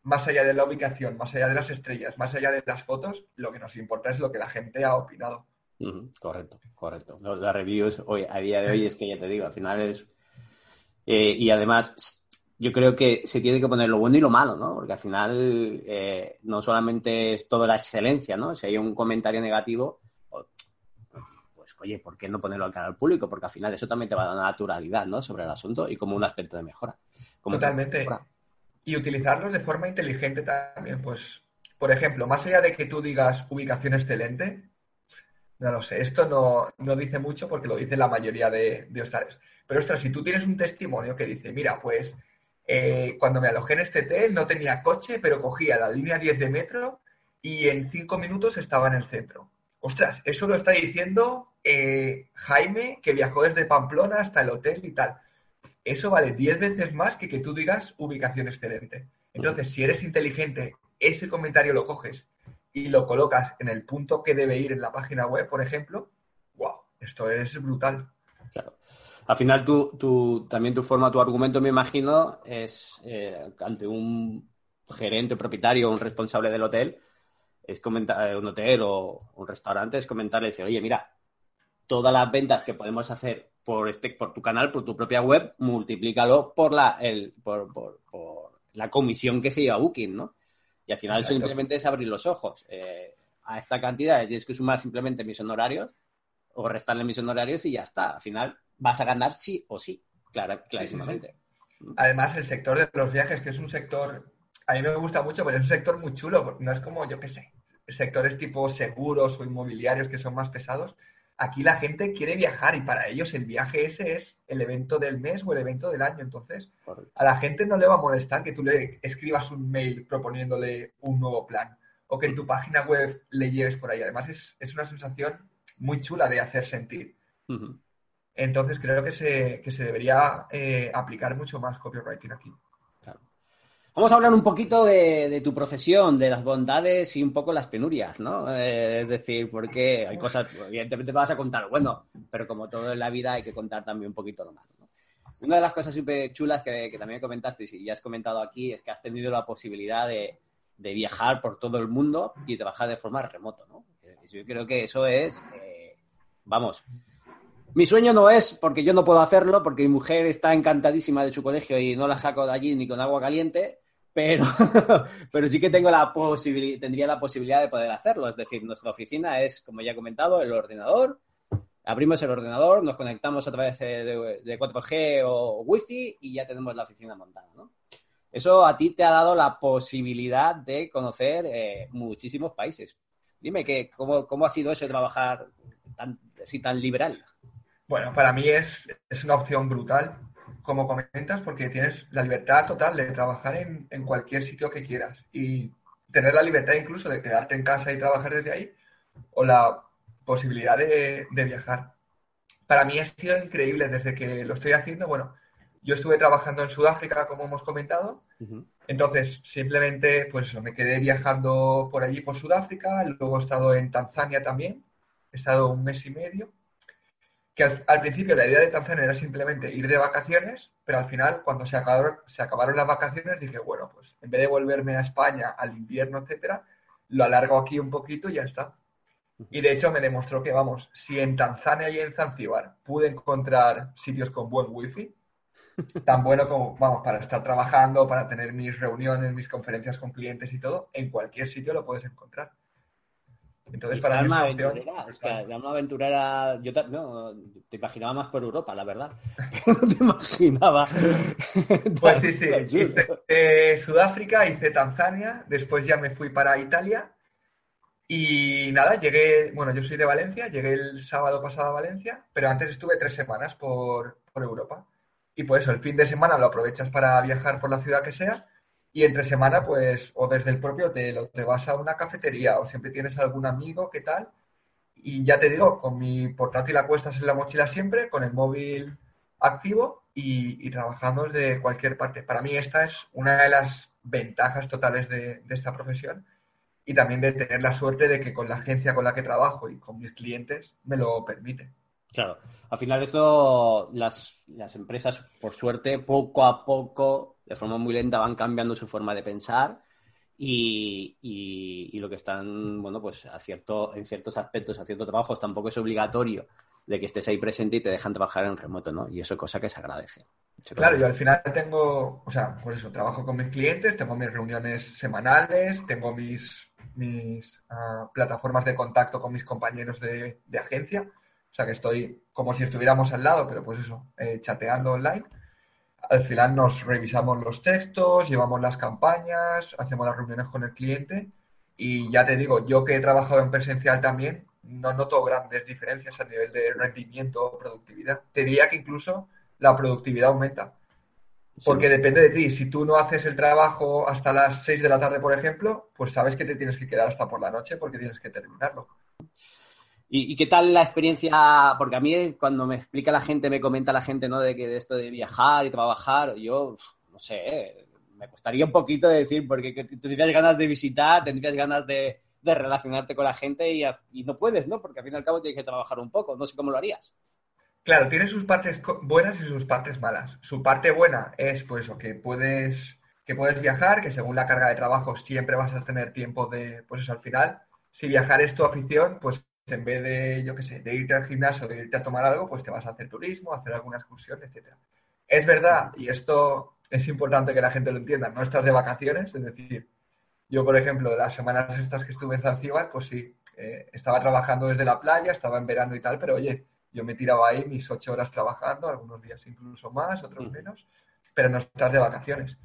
más allá de la ubicación, más allá de las estrellas, más allá de las fotos, lo que nos importa es lo que la gente ha opinado. Correcto, correcto. Las reviews hoy, a día de hoy [LAUGHS] es que ya te digo, al final es... Eh, y además yo creo que se tiene que poner lo bueno y lo malo, ¿no? Porque al final eh, no solamente es toda la excelencia, ¿no? Si hay un comentario negativo, pues oye, ¿por qué no ponerlo al canal público? Porque al final eso también te va a dar naturalidad, ¿no? Sobre el asunto y como un aspecto de mejora. Totalmente. Y utilizarlos de forma inteligente también, pues, por ejemplo, más allá de que tú digas ubicación excelente, no lo sé, esto no, no dice mucho porque lo dice la mayoría de, de hostales. Pero ostras, si tú tienes un testimonio que dice, mira, pues eh, cuando me alojé en este hotel no tenía coche, pero cogía la línea 10 de metro y en cinco minutos estaba en el centro. Ostras, eso lo está diciendo eh, Jaime, que viajó desde Pamplona hasta el hotel y tal. Eso vale 10 veces más que que tú digas ubicación excelente. Entonces, si eres inteligente, ese comentario lo coges y lo colocas en el punto que debe ir en la página web, por ejemplo, wow, esto es brutal. Claro. Al final, tú, también tu forma, tu argumento, me imagino, es eh, ante un gerente, propietario, un responsable del hotel, es comentar, eh, un hotel o un restaurante, es comentarle y decir, oye, mira, todas las ventas que podemos hacer por este, por tu canal, por tu propia web, multiplícalo por la, el, por, la comisión que se lleva Booking, ¿no? Y al final simplemente es abrir los ojos. Eh, a esta cantidad tienes que sumar simplemente mis honorarios o restarle mis honorarios y ya está. Al final vas a ganar sí o sí, claro, clarísimamente. Además, el sector de los viajes, que es un sector, a mí me gusta mucho, pero es un sector muy chulo, no es como, yo qué sé, sectores tipo seguros o inmobiliarios que son más pesados. Aquí la gente quiere viajar y para ellos el viaje ese es el evento del mes o el evento del año. Entonces, a la gente no le va a molestar que tú le escribas un mail proponiéndole un nuevo plan o que en tu página web le lleves por ahí. Además, es, una sensación muy chula de hacer sentir. Entonces creo que se, que se debería eh, aplicar mucho más copywriting aquí. Vamos a hablar un poquito de, tu profesión, de las bondades y un poco las penurias, ¿no? Eh, es decir, porque hay cosas, evidentemente vas a contar bueno, pero como todo en la vida hay que contar también un poquito lo malo. Una de las cosas súper chulas que, también comentaste y ya has comentado aquí es que has tenido la posibilidad de, viajar por todo el mundo y trabajar de forma remota, ¿no? Yo creo que eso es, eh, vamos, mi sueño no es porque yo no puedo hacerlo, porque mi mujer está encantadísima de su colegio y no la saco de allí ni con agua caliente, pero, [LAUGHS] pero sí que tengo la posibilidad, tendría la posibilidad de poder hacerlo. Es decir, nuestra oficina es, como ya he comentado, el ordenador. Abrimos el ordenador, nos conectamos a través de, 4G o Wi-Fi y ya tenemos la oficina montada. ¿no? Eso a ti te ha dado la posibilidad de conocer eh, muchísimos países. Dime que, ¿cómo, ¿cómo, ha sido eso de trabajar tan, así tan liberal? Bueno, para mí es, es una opción brutal como comentas, porque tienes la libertad total de trabajar en, cualquier sitio que quieras y tener la libertad incluso de quedarte en casa y trabajar desde ahí o la posibilidad de, viajar. Para mí ha sido increíble desde que lo estoy haciendo. Bueno, yo estuve trabajando en Sudáfrica, como hemos comentado. Entonces, simplemente, pues me quedé viajando por allí, por Sudáfrica. Luego he estado en Tanzania también. He estado un mes y medio que al, principio la idea de Tanzania era simplemente ir de vacaciones, pero al final, cuando se acabaron, se acabaron las vacaciones, dije, bueno, pues en vez de volverme a España al invierno, etcétera, lo alargo aquí un poquito y ya está. Y de hecho me demostró que, vamos, si en Tanzania y en Zanzíbar pude encontrar sitios con buen wifi, [LAUGHS] tan bueno como, vamos, para estar trabajando, para tener mis reuniones, mis conferencias con clientes y todo, en cualquier sitio lo puedes encontrar. Entonces, para mí aventurera, es que alma aventurera, yo no, te imaginaba más por Europa, la verdad. no [LAUGHS] [LAUGHS] te imaginaba. Pues sí, sí. [LAUGHS] Hice Sudáfrica, hice Tanzania, después ya me fui para Italia. Y nada, llegué, bueno, yo soy de Valencia, llegué el sábado pasado a Valencia, pero antes estuve tres semanas por, por Europa. Y pues eso, el fin de semana lo aprovechas para viajar por la ciudad que sea y entre semana, pues, o desde el propio hotel, o te vas a una cafetería, o siempre tienes algún amigo, ¿qué tal? Y ya te digo, con mi portátil a cuestas en la mochila siempre, con el móvil activo y, trabajando desde cualquier parte. Para mí esta es una de las ventajas totales de, esta profesión y también de tener la suerte de que con la agencia con la que trabajo y con mis clientes me lo permite. Claro, al final eso, las, las empresas, por suerte, poco a poco de forma muy lenta van cambiando su forma de pensar y, y, lo que están, bueno, pues a cierto, en ciertos aspectos, a ciertos trabajos, tampoco es obligatorio de que estés ahí presente y te dejan trabajar en remoto, ¿no? Y eso es cosa que se agradece. claro, yo al final tengo, o sea, pues eso, trabajo con mis clientes, tengo mis reuniones semanales, tengo mis, mis ah, plataformas de contacto con mis compañeros de, agencia, o sea que estoy como si estuviéramos al lado, pero pues eso, eh, chateando online al final nos revisamos los textos, llevamos las campañas, hacemos las reuniones con el cliente y ya te digo, yo que he trabajado en presencial también, no noto grandes diferencias a nivel de rendimiento o productividad. Te diría que incluso la productividad aumenta. Porque depende de ti. Si tú no haces el trabajo hasta las 6 de la tarde, por ejemplo, pues sabes que te tienes que quedar hasta por la noche porque tienes que terminarlo. ¿Y, qué tal la experiencia? Porque a mí cuando me explica la gente, me comenta la gente, ¿no? De que de esto de viajar y trabajar, yo, no sé, me costaría un poquito decir, porque tendrías ganas de visitar, tendrías ganas de, relacionarte con la gente y, y, no puedes, ¿no? Porque al fin y al cabo tienes que trabajar un poco, no sé cómo lo harías. Claro, tiene sus partes buenas y sus partes malas. Su parte buena es, pues, que puedes, que puedes viajar, que según la carga de trabajo siempre vas a tener tiempo de, pues eso, al final, si viajar es tu afición, pues en vez de, yo qué sé, de irte al gimnasio, de irte a tomar algo, pues te vas a hacer turismo, a hacer alguna excursión, etcétera. Es verdad, y esto es importante que la gente lo entienda, no estás de vacaciones, es decir, yo, por ejemplo, las semanas estas que estuve en Zanzíbar, pues sí, eh, estaba trabajando desde la playa, estaba en verano y tal, pero oye, yo me tiraba ahí mis ocho horas trabajando, algunos días incluso más, otros menos, pero no estás de vacaciones.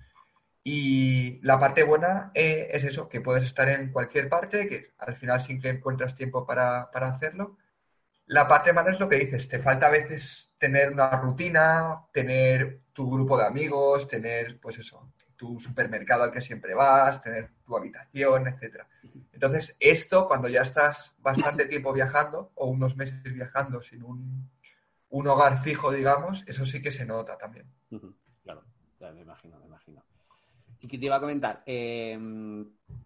Y la parte buena eh, es eso, que puedes estar en cualquier parte, que al final sí que encuentras tiempo para, hacerlo. La parte mala es lo que dices, te falta a veces tener una rutina, tener tu grupo de amigos, tener, pues eso, tu supermercado al que siempre vas, tener tu habitación, etcétera. Entonces, esto, cuando ya estás bastante tiempo viajando, o unos meses viajando sin un, un hogar fijo, digamos, eso sí que se nota también. Claro, me imagino, me imagino. Y que te iba a comentar, eh,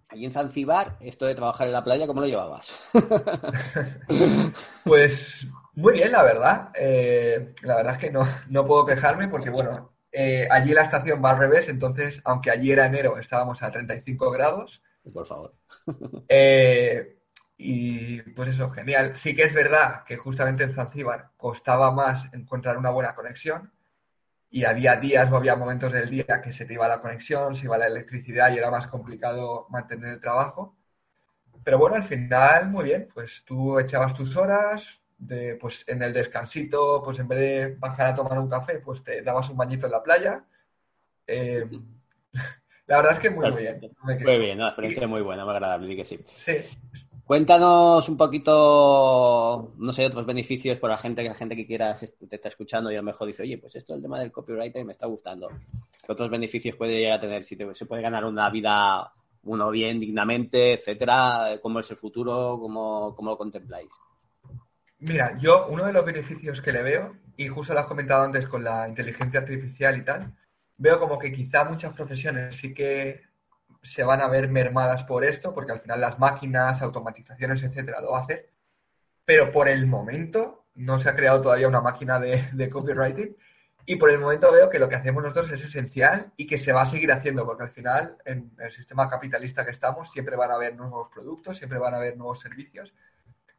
allí en Zanzibar, esto de trabajar en la playa, ¿cómo lo llevabas? [LAUGHS] pues muy bien, la verdad. Eh, la verdad es que no, no puedo quejarme porque, bueno, eh, allí la estación va al revés, entonces, aunque allí era enero, estábamos a 35 grados. Por favor. [LAUGHS] Y pues eso, genial. Sí que es verdad que justamente en Zanzíbar costaba más encontrar una buena conexión y había días o había momentos del día que se te iba la conexión, se iba la electricidad y era más complicado mantener el trabajo. Pero bueno, al final, muy bien, pues tú echabas tus horas, de, pues en el descansito, pues en vez de bajar a tomar un café, pues te dabas un bañito en la playa. Eh, [LAUGHS] la verdad es que muy, muy bien. muy bien, la experiencia muy buena, muy agradable, que sí. Sí, Cuéntanos un poquito, no sé, otros beneficios por la gente, que la gente que quiera te está escuchando y a lo mejor dice, oye, pues esto es el tema del copywriter me está gustando. ¿Qué otros beneficios puede llegar a tener? Si se puede ganar una vida uno bien, dignamente, etcétera, ¿cómo es el futuro? ¿Cómo, cómo lo contempláis? Mira, yo uno de los beneficios que le veo, y justo lo has comentado antes con la inteligencia artificial y tal, veo como que quizá muchas profesiones sí que se van a ver mermadas por esto, porque al final las máquinas, automatizaciones, etcétera, lo hacen. Pero por el momento no se ha creado todavía una máquina de, copywriting y por el momento veo que lo que hacemos nosotros es esencial y que se va a seguir haciendo, porque al final en el sistema capitalista que estamos siempre van a haber nuevos productos, siempre van a haber nuevos servicios.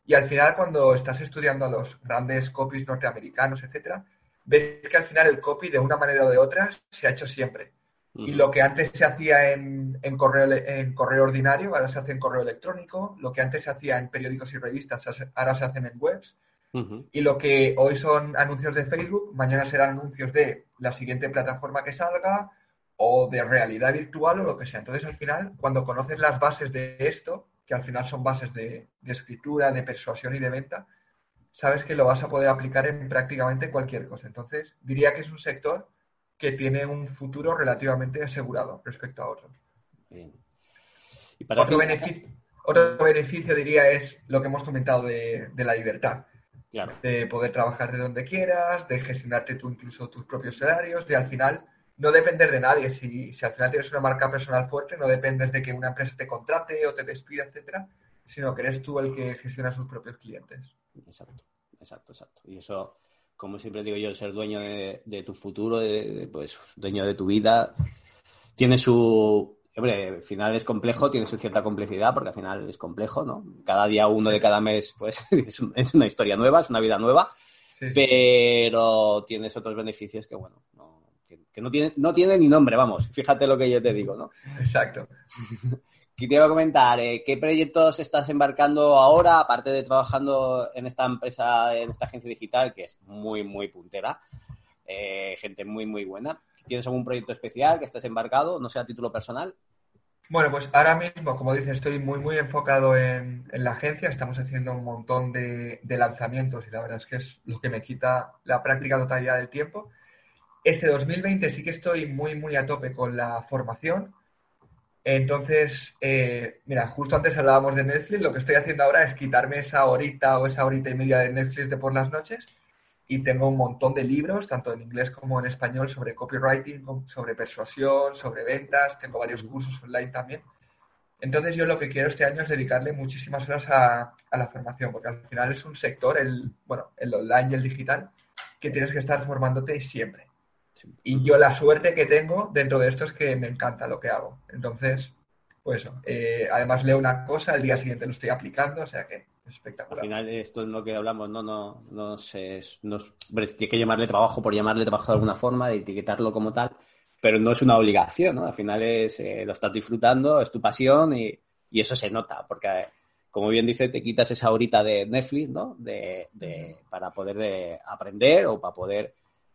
Y al final cuando estás estudiando a los grandes copies norteamericanos, etcétera, ves que al final el copy de una manera o de otra se ha hecho siempre. Y lo que antes se hacía en, correo, en correo ordinario, ahora se hace en correo electrónico. Lo que antes se hacía en periódicos y revistas, ahora se hacen en webs. Y lo que hoy son anuncios de Facebook, mañana serán anuncios de la siguiente plataforma que salga o de realidad virtual o lo que sea. Entonces, al final, cuando conoces las bases de esto, que al final son bases de, de escritura, de persuasión y de venta, sabes que lo vas a poder aplicar en prácticamente cualquier cosa. Entonces, diría que es un sector que tiene un futuro relativamente asegurado respecto a otros. otro, beneficio, otro, beneficio, diría, es lo que hemos comentado de, la libertad. De poder trabajar de donde quieras, de gestionarte tú incluso tus propios salarios, de al final no depender de nadie. Si, si al final tienes una marca personal fuerte, no dependes de que una empresa te contrate o te despida, etcétera, sino que eres tú el que gestiona sus propios clientes. Exacto, exacto, exacto. Y eso como siempre digo yo, ser dueño de, tu futuro, de, pues dueño de tu vida, tiene su... Hombre, al final es complejo, tiene su cierta complejidad, porque al final es complejo, ¿no? Cada día uno de cada mes, pues [LAUGHS] es, una historia nueva, es una vida nueva, pero tienes otros beneficios que, bueno, que, no, tiene, no tiene ni nombre, vamos, fíjate lo que yo te digo, ¿no? Exacto. ¿Qué te iba a comentar? Eh, ¿Qué proyectos estás embarcando ahora, aparte de trabajando en esta empresa, en esta agencia digital, que es muy, muy puntera? Eh, gente muy, muy buena. ¿Tienes algún proyecto especial que estés embarcado, no sea a título personal? Bueno, pues ahora mismo, como dices, estoy muy, muy enfocado en, la agencia. Estamos haciendo un montón de, de, lanzamientos y la verdad es que es lo que me quita la práctica totalidad del tiempo. Este 2020 sí que estoy muy, muy a tope con la formación. Entonces, eh, mira, justo antes hablábamos de Netflix, lo que estoy haciendo ahora es quitarme esa horita o esa horita y media de Netflix de por las noches y tengo un montón de libros, tanto en inglés como en español, sobre copywriting, sobre persuasión, sobre ventas, tengo varios cursos online también. Entonces yo lo que quiero este año es dedicarle muchísimas horas a, a la formación, porque al final es un sector, el, bueno, el online y el digital, que tienes que estar formándote siempre. Y yo la suerte que tengo dentro de esto es que me encanta lo que hago. Entonces, pues. Eh, además leo una cosa, el día siguiente lo estoy aplicando, o sea que es espectacular. Al final esto es lo que hablamos, no, no, no sé, no, tiene que llamarle trabajo por llamarle trabajo de alguna forma, de etiquetarlo como tal, pero no es una obligación, ¿no? Al final es, eh, lo estás disfrutando, es tu pasión y, y eso se nota, porque como bien dice, te quitas esa horita de Netflix, ¿no? De, de, para poder de aprender o para poder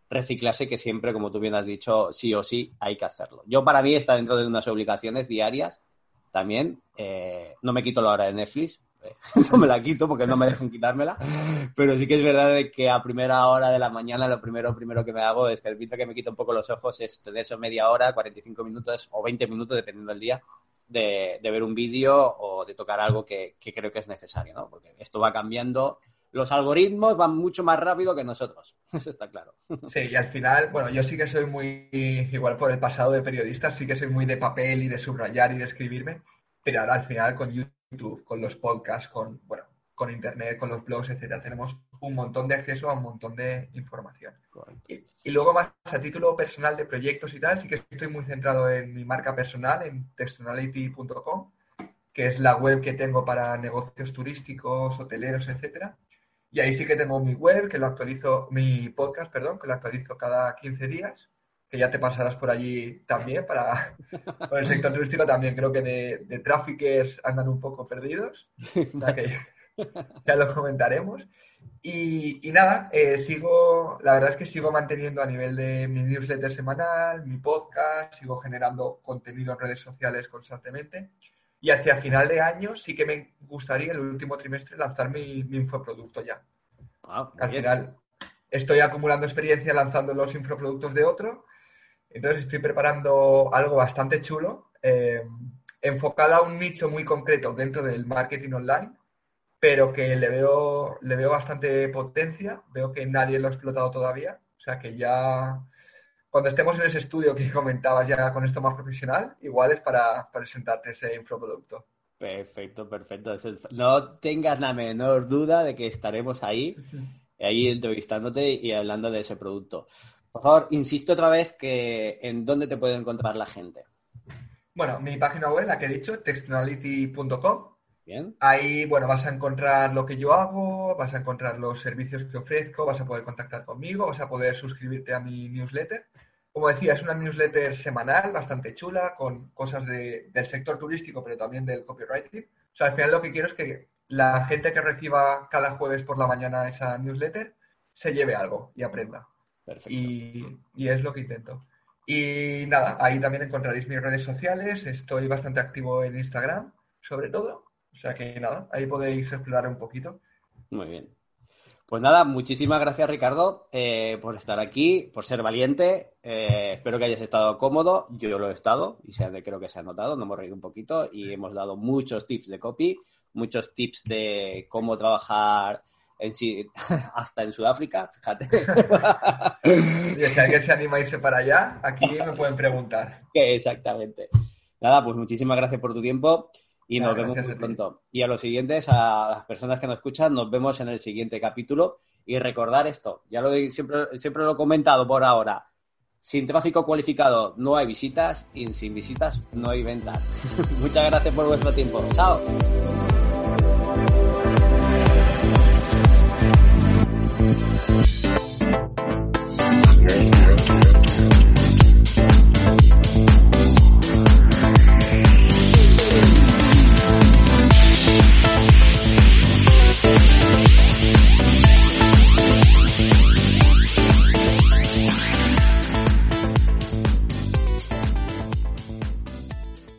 reciclarse que siempre, como tú bien has dicho, sí o sí hay que hacerlo. Yo para mí está dentro de unas obligaciones diarias también. Eh, no me quito la hora de Netflix, eh, [LAUGHS] no me la quito porque no me dejan quitármela, pero sí que es verdad que a primera hora de la mañana lo primero, primero que me hago es que el que me quita un poco los ojos es tener eso media hora, 45 minutos o 20 minutos, dependiendo del día, de, ver un vídeo o de tocar algo que, que, creo que es necesario, ¿no? Porque esto va cambiando los algoritmos van mucho más rápido que nosotros. [LAUGHS] Eso está claro. Sí, y al final, bueno, yo sí que soy muy, igual por el pasado de periodista, sí que soy muy de papel y de subrayar y de escribirme, pero ahora al final con YouTube, con los podcasts, con, bueno, con Internet, con los blogs, etcétera, tenemos un montón de acceso a un montón de información. Y, y, luego más a título personal de proyectos y tal, sí que estoy muy centrado en mi marca personal, en textonality.com, que es la web que tengo para negocios turísticos, hoteleros, etcétera. Y ahí sí que tengo mi web, que lo actualizo, mi podcast, perdón, que lo actualizo cada 15 días, que ya te pasarás por allí también para, [LAUGHS] por el sector turístico también creo que de, de traffickers andan un poco perdidos. [LAUGHS] ya lo comentaremos. Y, y nada, eh, sigo, la verdad es que sigo manteniendo a nivel de mi newsletter semanal, mi podcast, sigo generando contenido en redes sociales constantemente. Y hacia final de año sí que me gustaría el último trimestre lanzar mi, mi infoproducto ya. Ah, Al bien. final estoy acumulando experiencia lanzando los infoproductos de otro. Entonces estoy preparando algo bastante chulo, eh, enfocado a un nicho muy concreto dentro del marketing online, pero que le veo, le veo bastante potencia. Veo que nadie lo ha explotado todavía. O sea que ya cuando estemos en ese estudio que comentabas ya con esto más profesional, igual es para presentarte ese infoproducto. Perfecto, perfecto. No tengas la menor duda de que estaremos ahí, ahí entrevistándote y hablando de ese producto. Por favor, insisto otra vez que en dónde te puede encontrar la gente. Bueno, mi página web, la que he dicho, textonality.com. Bien, Ahí, bueno, vas a encontrar lo que yo hago, vas a encontrar los servicios que ofrezco, vas a poder contactar conmigo, vas a poder suscribirte a mi newsletter. Como decía, es una newsletter semanal, bastante chula, con cosas de- del sector turístico, pero también del copywriting. O sea, al final lo que quiero es que la gente que reciba cada jueves por la mañana esa newsletter se lleve algo y aprenda. perfecto. Y, y es lo que intento. Y nada, ahí también encontraréis mis redes sociales. Estoy bastante activo en Instagram, sobre todo. O sea que nada, ahí podéis explorar un poquito. Muy bien. Pues nada, muchísimas gracias Ricardo eh, por estar aquí, por ser valiente. Eh, espero que hayas estado cómodo. Yo lo he estado y se, creo que se ha notado. Nos hemos reído un poquito y hemos dado muchos tips de copy, muchos tips de cómo trabajar en sí, [LAUGHS] hasta en Sudáfrica, fíjate. [LAUGHS] Y si alguien se anima a irse para allá, aquí me pueden preguntar. [LAUGHS] Exactamente. Nada, pues muchísimas gracias por tu tiempo y Nada, nos vemos muy pronto. Y a los siguientes, a las personas que nos escuchan, nos vemos en el siguiente capítulo. Y recordar esto, ya lo siempre, siempre lo he comentado por ahora. Sin tráfico cualificado no hay visitas y sin visitas no hay ventas. [LAUGHS] Muchas gracias por vuestro tiempo. Chao.